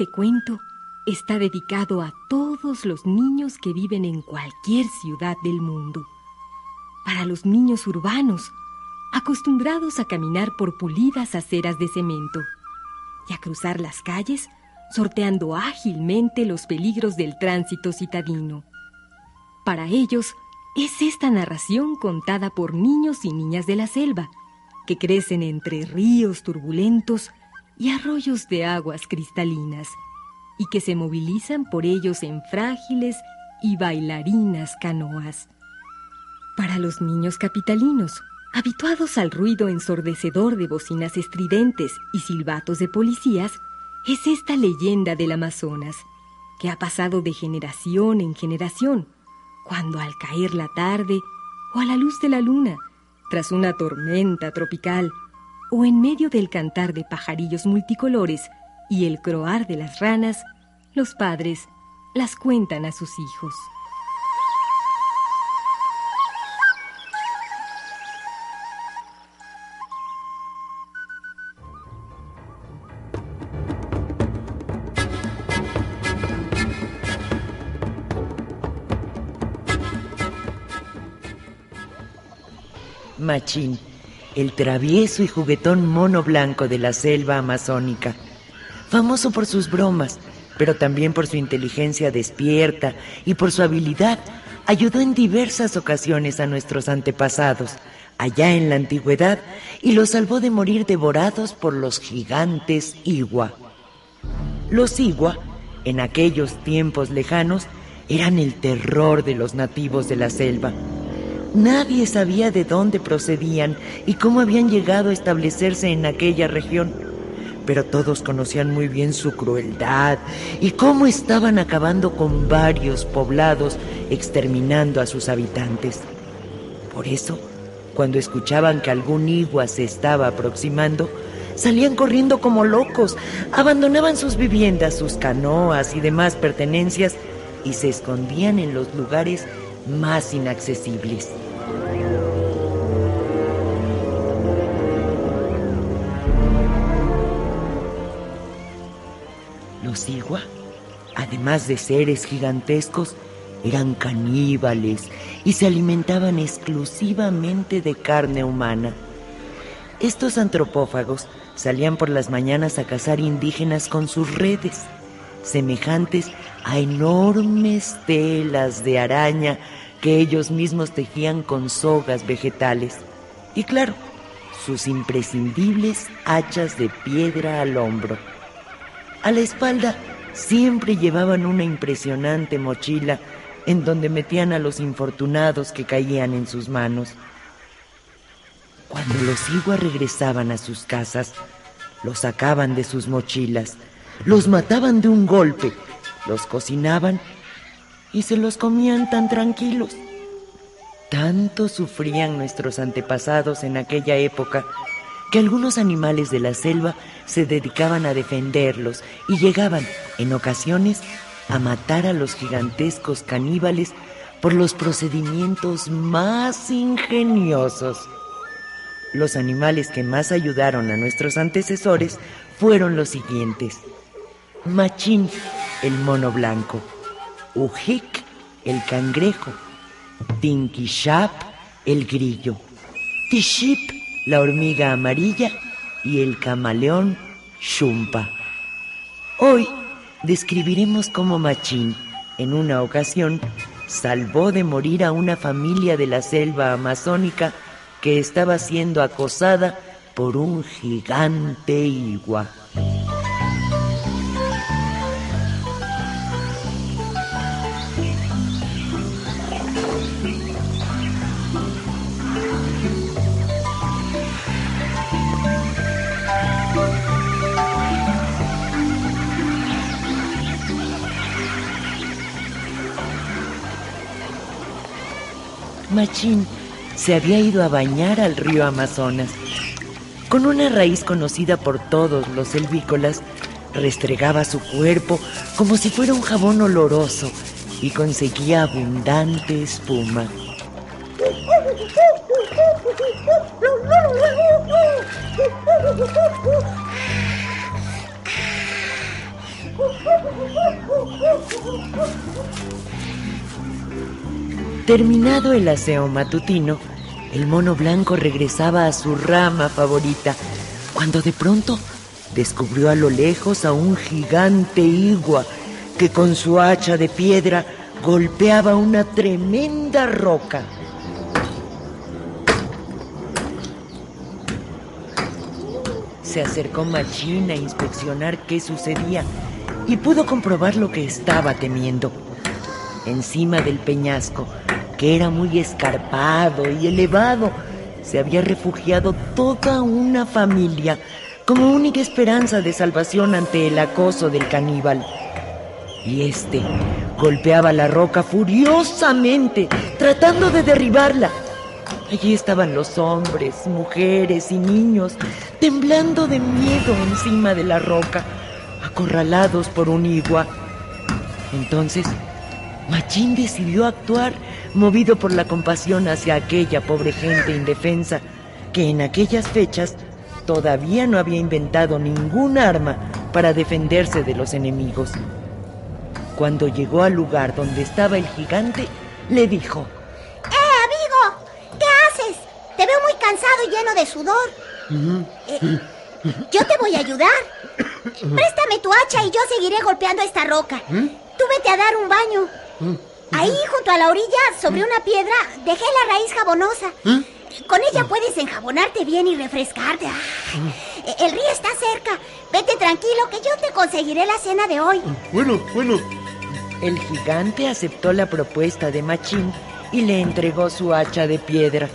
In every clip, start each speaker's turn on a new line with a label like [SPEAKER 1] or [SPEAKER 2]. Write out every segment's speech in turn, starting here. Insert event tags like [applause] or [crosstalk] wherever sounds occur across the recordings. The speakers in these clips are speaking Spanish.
[SPEAKER 1] Este cuento está dedicado a todos los niños que viven en cualquier ciudad del mundo. Para los niños urbanos, acostumbrados a caminar por pulidas aceras de cemento y a cruzar las calles sorteando ágilmente los peligros del tránsito citadino. Para ellos, es esta narración contada por niños y niñas de la selva, que crecen entre ríos turbulentos y arroyos de aguas cristalinas, y que se movilizan por ellos en frágiles y bailarinas canoas. Para los niños capitalinos, habituados al ruido ensordecedor de bocinas estridentes y silbatos de policías, es esta leyenda del Amazonas, que ha pasado de generación en generación, cuando al caer la tarde o a la luz de la luna, tras una tormenta tropical, o en medio del cantar de pajarillos multicolores y el croar de las ranas, los padres las cuentan a sus hijos.
[SPEAKER 2] Machín, el travieso y juguetón mono blanco de la selva amazónica, famoso por sus bromas, pero también por su inteligencia despierta y por su habilidad, ayudó en diversas ocasiones a nuestros antepasados, allá en la antigüedad, y los salvó de morir devorados por los gigantes Igua. Los Igua, en aquellos tiempos lejanos, eran el terror de los nativos de la selva Nadie sabía de dónde procedían y cómo habían llegado a establecerse en aquella región, pero todos conocían muy bien su crueldad y cómo estaban acabando con varios poblados, exterminando a sus habitantes. Por eso, cuando escuchaban que algún igua se estaba aproximando, salían corriendo como locos, abandonaban sus viviendas, sus canoas y demás pertenencias y se escondían en los lugares más inaccesibles. Los Igua, además de seres gigantescos, eran caníbales y se alimentaban exclusivamente de carne humana. Estos antropófagos salían por las mañanas a cazar indígenas con sus redes, semejantes a enormes telas de araña que ellos mismos tejían con sogas vegetales. Y claro, sus imprescindibles hachas de piedra al hombro. A la espalda siempre llevaban una impresionante mochila en donde metían a los infortunados que caían en sus manos. Cuando los iguas regresaban a sus casas, los sacaban de sus mochilas, los mataban de un golpe, los cocinaban y se los comían tan tranquilos. Tanto sufrían nuestros antepasados en aquella época que algunos animales de la selva se dedicaban a defenderlos y llegaban, en ocasiones, a matar a los gigantescos caníbales por los procedimientos más ingeniosos. Los animales que más ayudaron a nuestros antecesores fueron los siguientes. Machín, el mono blanco. Ujik, el cangrejo, Tinkishap, el grillo, Tiship, la hormiga amarilla y el camaleón Shumpa. Hoy describiremos cómo Machín, en una ocasión, salvó de morir a una familia de la selva amazónica que estaba siendo acosada por un gigante igua. Machín se había ido a bañar al río Amazonas. Con una raíz conocida por todos los selvícolas, restregaba su cuerpo como si fuera un jabón oloroso y conseguía abundante espuma. Terminado el aseo matutino, el mono blanco regresaba a su rama favorita, cuando de pronto descubrió a lo lejos a un gigante igua que con su hacha de piedra golpeaba una tremenda roca. Se acercó Machín a inspeccionar qué sucedía y pudo comprobar lo que estaba temiendo. Encima del peñasco, que era muy escarpado y elevado, se había refugiado toda una familia como única esperanza de salvación ante el acoso del caníbal. Y este golpeaba la roca furiosamente, tratando de derribarla. Allí estaban los hombres, mujeres y niños, temblando de miedo encima de la roca, acorralados por un igua. Entonces, Machín decidió actuar movido por la compasión hacia aquella pobre gente indefensa que en aquellas fechas todavía no había inventado ningún arma para defenderse de los enemigos. Cuando llegó al lugar donde estaba el gigante, le dijo,
[SPEAKER 3] ¡Eh, amigo! ¿Qué haces? Te veo muy cansado y lleno de sudor. Eh, yo te voy a ayudar. Préstame tu hacha y yo seguiré golpeando esta roca. Tú vete a dar un baño. Ahí, junto a la orilla, sobre una piedra, dejé la raíz jabonosa. ¿Eh? Con ella puedes enjabonarte bien y refrescarte. Ah, el río está cerca. Vete tranquilo que yo te conseguiré la cena de hoy.
[SPEAKER 4] Bueno, bueno.
[SPEAKER 2] El gigante aceptó la propuesta de Machín y le entregó su hacha de piedra.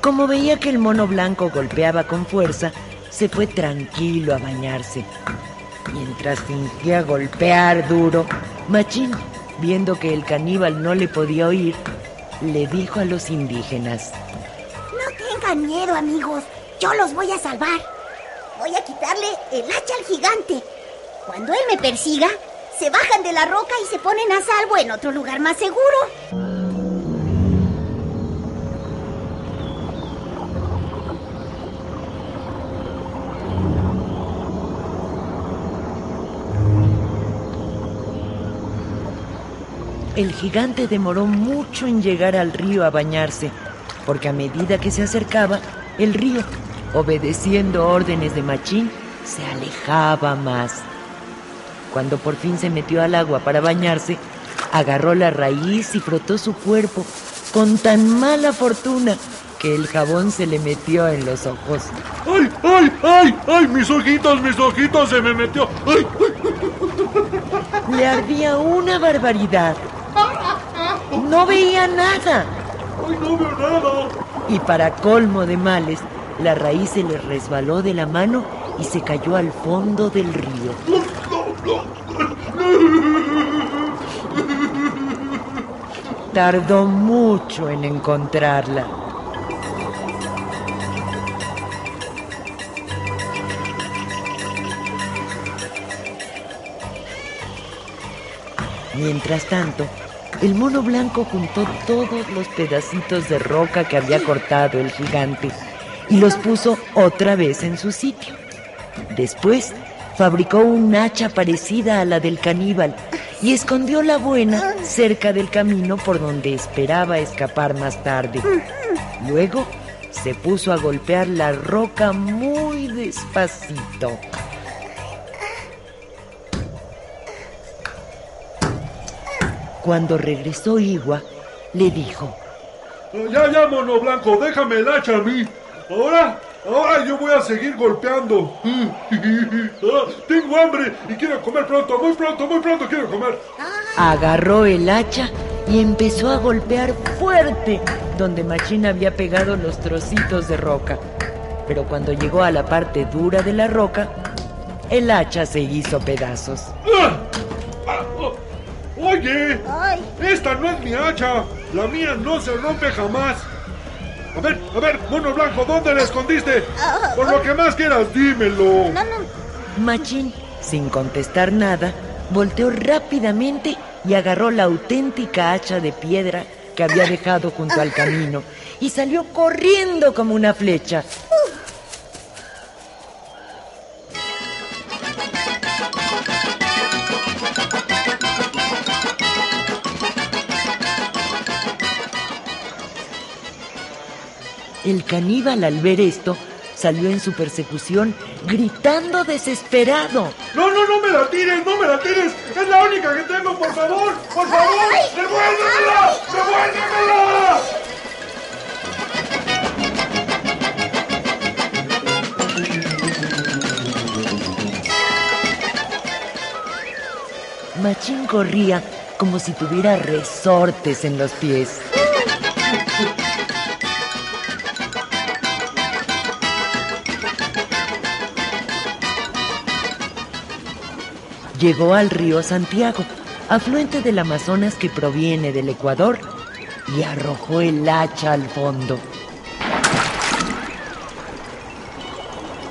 [SPEAKER 2] Como veía que el mono blanco golpeaba con fuerza, se fue tranquilo a bañarse. Mientras fingía golpear duro, Machín viendo que el caníbal no le podía oír, le dijo a los indígenas,
[SPEAKER 3] No tengan miedo, amigos, yo los voy a salvar. Voy a quitarle el hacha al gigante. Cuando él me persiga, se bajan de la roca y se ponen a salvo en otro lugar más seguro.
[SPEAKER 2] El gigante demoró mucho en llegar al río a bañarse, porque a medida que se acercaba, el río, obedeciendo órdenes de Machín, se alejaba más. Cuando por fin se metió al agua para bañarse, agarró la raíz y frotó su cuerpo con tan mala fortuna que el jabón se le metió en los ojos.
[SPEAKER 4] ¡Ay, ay, ay! ¡Ay, mis ojitos, mis ojitos se me metió! ¡Ay!
[SPEAKER 2] Le ardía una barbaridad. No veía nada.
[SPEAKER 4] ¡Ay, no veo nada!
[SPEAKER 2] Y para colmo de males, la raíz se le resbaló de la mano y se cayó al fondo del río. Tardó mucho en encontrarla. Mientras tanto, el mono blanco juntó todos los pedacitos de roca que había cortado el gigante y los puso otra vez en su sitio. Después fabricó un hacha parecida a la del caníbal y escondió la buena cerca del camino por donde esperaba escapar más tarde. Luego se puso a golpear la roca muy despacito. Cuando regresó Igua, le dijo:
[SPEAKER 4] Ya, ya, mono blanco, déjame el hacha a mí. Ahora, Ahora yo voy a seguir golpeando. [laughs] Tengo hambre y quiero comer pronto, muy pronto, muy pronto quiero comer.
[SPEAKER 2] Agarró el hacha y empezó a golpear fuerte donde Machín había pegado los trocitos de roca. Pero cuando llegó a la parte dura de la roca, el hacha se hizo pedazos.
[SPEAKER 4] Ah. Oye,
[SPEAKER 3] Ay.
[SPEAKER 4] esta no es mi hacha. La mía no se rompe jamás. A ver, a ver, mono blanco, ¿dónde la escondiste?
[SPEAKER 3] Ah,
[SPEAKER 4] Por lo que más quieras, dímelo.
[SPEAKER 3] No, no.
[SPEAKER 2] Machín, sin contestar nada, volteó rápidamente y agarró la auténtica hacha de piedra que había dejado junto al camino y salió corriendo como una flecha. El caníbal al ver esto salió en su persecución gritando desesperado.
[SPEAKER 4] No, no, no me la tires, no me la tires. Es la única que tengo, por favor, por favor. ¡Devuélvemela! ¡Devuélvemela!
[SPEAKER 2] Machín corría como si tuviera resortes en los pies. Llegó al río Santiago, afluente del Amazonas que proviene del Ecuador, y arrojó el hacha al fondo.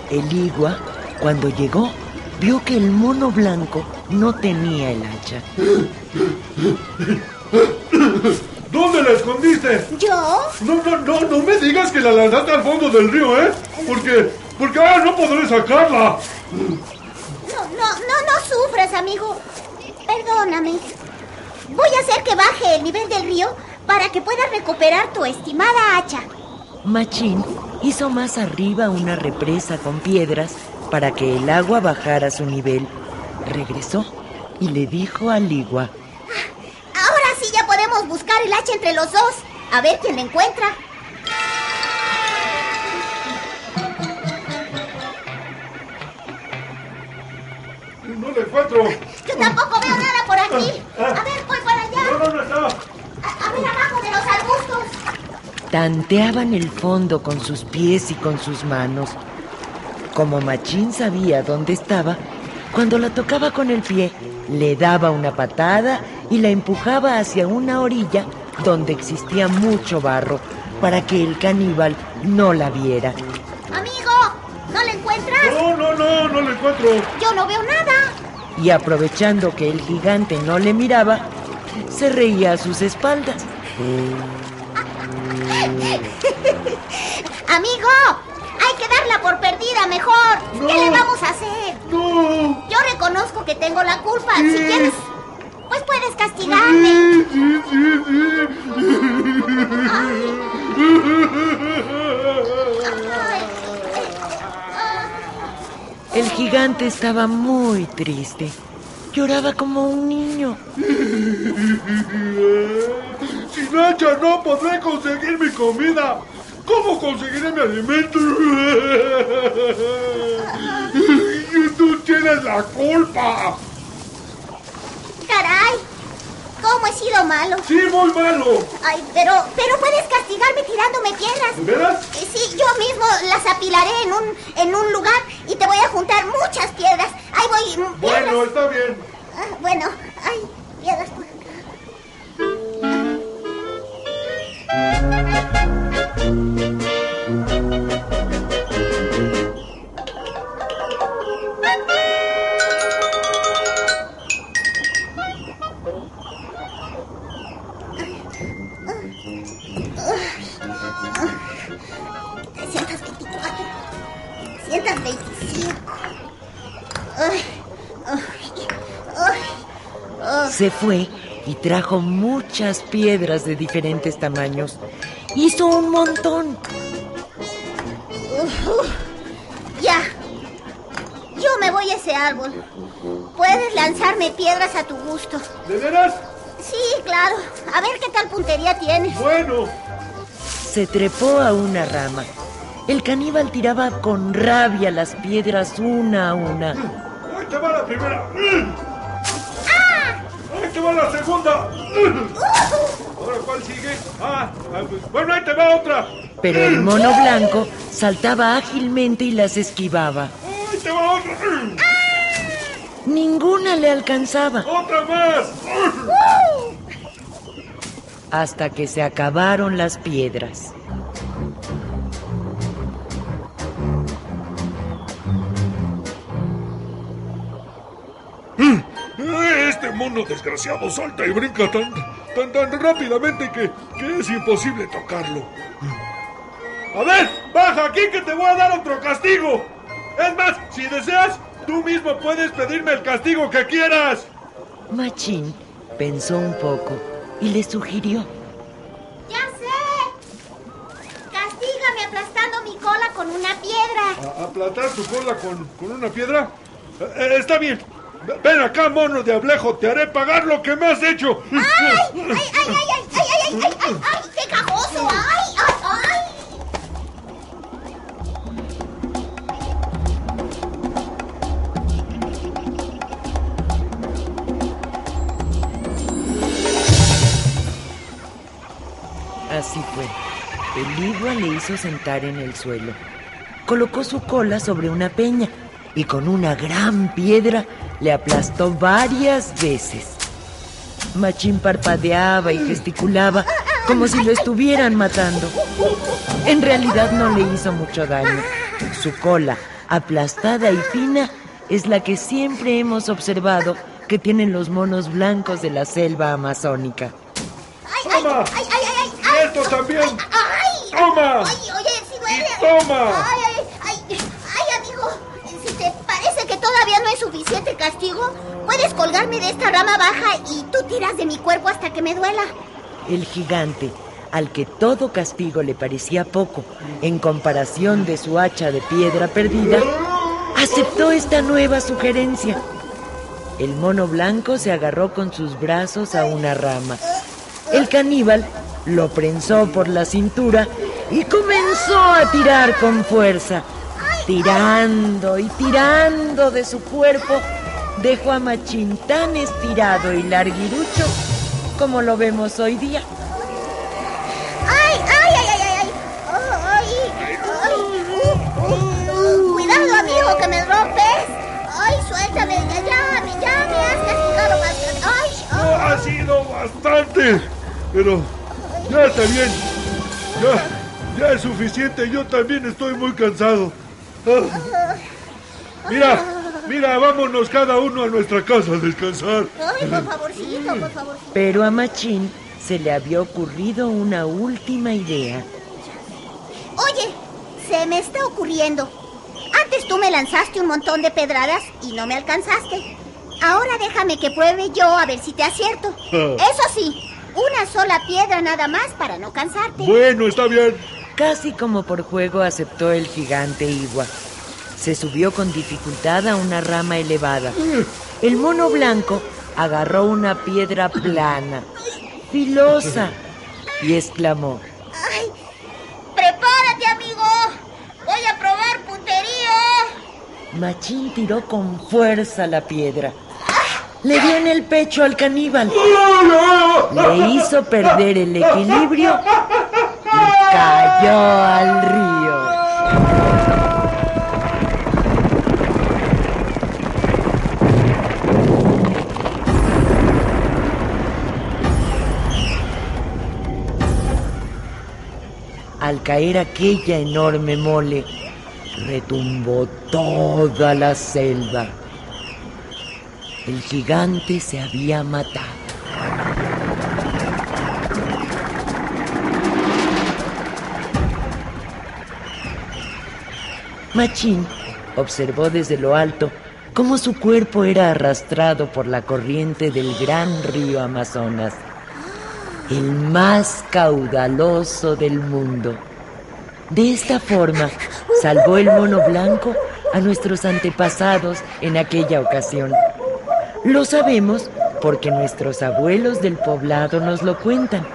[SPEAKER 2] El igua, cuando llegó, vio que el mono blanco no tenía el hacha.
[SPEAKER 4] ¿Dónde la escondiste?
[SPEAKER 3] ¿Yo?
[SPEAKER 4] No, no, no, no me digas que la lanzaste al fondo del río, ¿eh? Porque, porque ahora no podré sacarla.
[SPEAKER 3] No, no, no, no sufras, amigo. Perdóname. Voy a hacer que baje el nivel del río para que puedas recuperar tu estimada hacha.
[SPEAKER 2] Machín hizo más arriba una represa con piedras para que el agua bajara a su nivel. Regresó y le dijo al igua.
[SPEAKER 3] Ahora sí ya podemos buscar el hacha entre los dos. A ver quién la encuentra.
[SPEAKER 4] No la encuentro.
[SPEAKER 3] Yo tampoco veo nada por aquí. A ver, voy para
[SPEAKER 4] No,
[SPEAKER 3] allá.
[SPEAKER 4] no, no está.
[SPEAKER 3] A, a ver abajo de los arbustos.
[SPEAKER 2] Tanteaban el fondo con sus pies y con sus manos. Como Machín sabía dónde estaba, cuando la tocaba con el pie, le daba una patada y la empujaba hacia una orilla donde existía mucho barro para que el caníbal no la viera.
[SPEAKER 3] Amigo, ¿no la encuentras?
[SPEAKER 4] No, no, no, no la encuentro.
[SPEAKER 3] Yo no veo nada.
[SPEAKER 2] Y aprovechando que el gigante no le miraba, se reía a sus espaldas. [laughs]
[SPEAKER 3] Amigo, hay que darla por perdida mejor. ¿Qué le vamos a hacer?
[SPEAKER 4] No.
[SPEAKER 3] Yo reconozco que tengo la culpa. Si quieres, pues puedes castigarme.
[SPEAKER 4] Sí, sí. [laughs]
[SPEAKER 2] El gigante estaba muy triste. Lloraba como un niño. [laughs]
[SPEAKER 4] Sin hacha no podré conseguir mi comida. ¿Cómo conseguiré mi alimento? [laughs] Tú tienes la culpa.
[SPEAKER 3] ¿Cómo he sido malo?
[SPEAKER 4] Sí, muy malo.
[SPEAKER 3] Ay, pero, pero puedes castigarme tirándome piedras.
[SPEAKER 4] ¿De veras?
[SPEAKER 3] Eh, Sí, yo mismo las apilaré en un, en un lugar y te voy a juntar muchas piedras. Ahí voy, mm, piedras.
[SPEAKER 4] Bueno, está bien.
[SPEAKER 3] Ah, bueno, ay, piedras
[SPEAKER 2] Se fue y trajo muchas piedras de diferentes tamaños. Hizo un montón.
[SPEAKER 3] Ya. Yo me voy a ese árbol. Puedes lanzarme piedras a tu gusto.
[SPEAKER 4] ¿De veras?
[SPEAKER 3] Sí, claro. A ver qué tal puntería tienes.
[SPEAKER 4] Bueno.
[SPEAKER 2] Se trepó a una rama El caníbal tiraba con rabia las piedras una a una.
[SPEAKER 4] ¡Ahí te va la primera! ¡Ahí te va la segunda! ¿Ahora cuál sigue? Ah, ah, pues, bueno, ahí te va otra.
[SPEAKER 2] Pero el mono blanco saltaba ágilmente y las esquivaba.
[SPEAKER 4] ¡Ahí te va otra!
[SPEAKER 2] Ninguna le alcanzaba
[SPEAKER 4] ¡Otra más!
[SPEAKER 2] hasta que se acabaron las piedras.
[SPEAKER 4] Mono desgraciado salta y brinca tan, tan, tan rápidamente que, que es imposible tocarlo. A ver, baja aquí que te voy a dar otro castigo. Es más, si deseas, tú mismo puedes pedirme el castigo que quieras.
[SPEAKER 2] Machín pensó un poco y le sugirió.
[SPEAKER 3] ¡Ya sé! Castígame aplastando mi cola con una piedra.
[SPEAKER 4] ¿A- ¿Aplastar tu cola con, con una piedra? Eh, eh, está bien. Ven acá, mono de ablejo, te haré pagar lo que me has hecho.
[SPEAKER 3] ¡Ay, ay, ay, ay, ay, ay, ay, ay, ay, ay, qué cajoso! ¡Ay, ay, ay!
[SPEAKER 2] Así fue. El igua le hizo sentar en el suelo. Colocó su cola sobre una peña y con una gran piedra le aplastó varias veces. Machín parpadeaba y gesticulaba como si lo estuvieran matando. En realidad no le hizo mucho daño. Su cola, aplastada y fina, es la que siempre hemos observado que tienen los monos blancos de la selva amazónica.
[SPEAKER 3] ¡Ay, ay,
[SPEAKER 4] Toma.
[SPEAKER 3] ay, ay, ay!
[SPEAKER 4] Y
[SPEAKER 3] ay,
[SPEAKER 4] esto también.
[SPEAKER 3] ¡Ay!
[SPEAKER 4] Toma.
[SPEAKER 3] ¡Ay, oye, si duele!
[SPEAKER 4] Y toma.
[SPEAKER 3] ¡Ay, ay, ay! ¡Ay, amigo! Si te parece que todavía no es suficiente castigo, puedes colgarme de esta rama baja y tú tiras de mi cuerpo hasta que me duela.
[SPEAKER 2] El gigante, al que todo castigo le parecía poco en comparación de su hacha de piedra perdida, aceptó esta nueva sugerencia. El mono blanco se agarró con sus brazos a una rama. El caníbal lo prensó por la cintura y comenzó a tirar con fuerza. Tirando y tirando de su cuerpo, dejó a Machín tan estirado y larguirucho como lo vemos hoy día.
[SPEAKER 3] ¡Ay, ay, ay, ay, ay! ¡Ay! ¡Ay! ¡Cuidado, amigo, que me rompes! ¡Ay, suéltame! ¡Ya, ya! ¡Ya me has castigado bastante! ¡Ay!
[SPEAKER 4] No
[SPEAKER 3] ay.
[SPEAKER 4] ha sido bastante. Pero ya está bien. Ya, ya es suficiente. Yo también estoy muy cansado. Ah. [laughs] Mira, mira, vámonos cada uno a nuestra casa a descansar.
[SPEAKER 3] ¡Ay, por favorcito, por favorcito!
[SPEAKER 2] Pero a Machín se le había ocurrido una última idea.
[SPEAKER 3] Oye, se me está ocurriendo. Antes tú me lanzaste un montón de pedradas y no me alcanzaste. Ahora déjame que pruebe yo a ver si te acierto. Eso sí, una sola piedra nada más para no cansarte.
[SPEAKER 4] Bueno, está bien.
[SPEAKER 2] Casi como por juego aceptó el gigante Igua. Se subió con dificultad a una rama elevada. El mono blanco agarró una piedra plana, filosa, y exclamó.
[SPEAKER 3] ¡Ay! ¡Prepárate, amigo! ¡Voy a probar puntería!
[SPEAKER 2] Machín tiró con fuerza la piedra. Le dio en el pecho al caníbal. Le hizo perder el equilibrio cayó al río. Al caer aquella enorme mole, retumbó toda la selva. El gigante se había matado. Machín observó desde lo alto cómo su cuerpo era arrastrado por la corriente del gran río Amazonas, el más caudaloso del mundo. De esta forma, salvó el mono blanco a nuestros antepasados en aquella ocasión. Lo sabemos porque nuestros abuelos del poblado nos lo cuentan.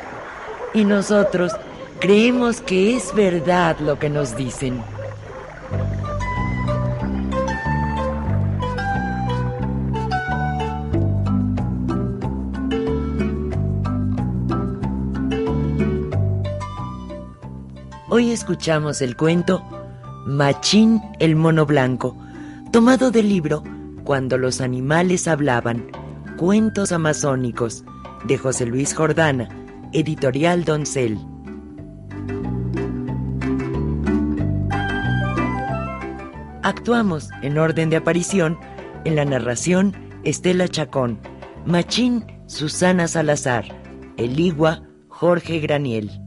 [SPEAKER 2] Y nosotros creemos que es verdad lo que nos dicen. Escuchamos el cuento Machín el mono blanco, tomado del libro Cuando los animales hablaban, Cuentos amazónicos, de José Luis Jordana, editorial Doncel. Actuamos en orden de aparición en la narración Estela Chacón, Machín Susana Salazar, Eligua Jorge Graniel.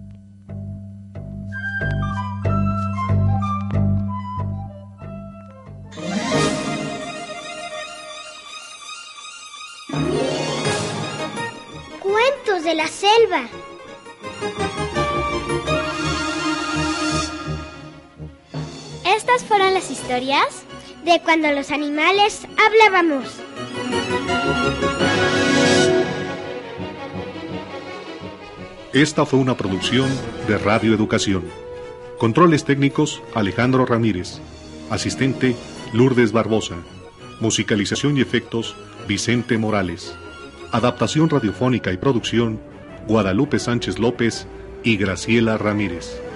[SPEAKER 5] Estas fueron las historias
[SPEAKER 6] de cuando los animales hablábamos.
[SPEAKER 7] Esta fue una producción de Radio Educación. Controles técnicos Alejandro Ramírez. Asistente Lourdes Barbosa. Musicalización y efectos Vicente Morales. Adaptación radiofónica y producción, Guadalupe Sánchez López y Graciela Ramírez.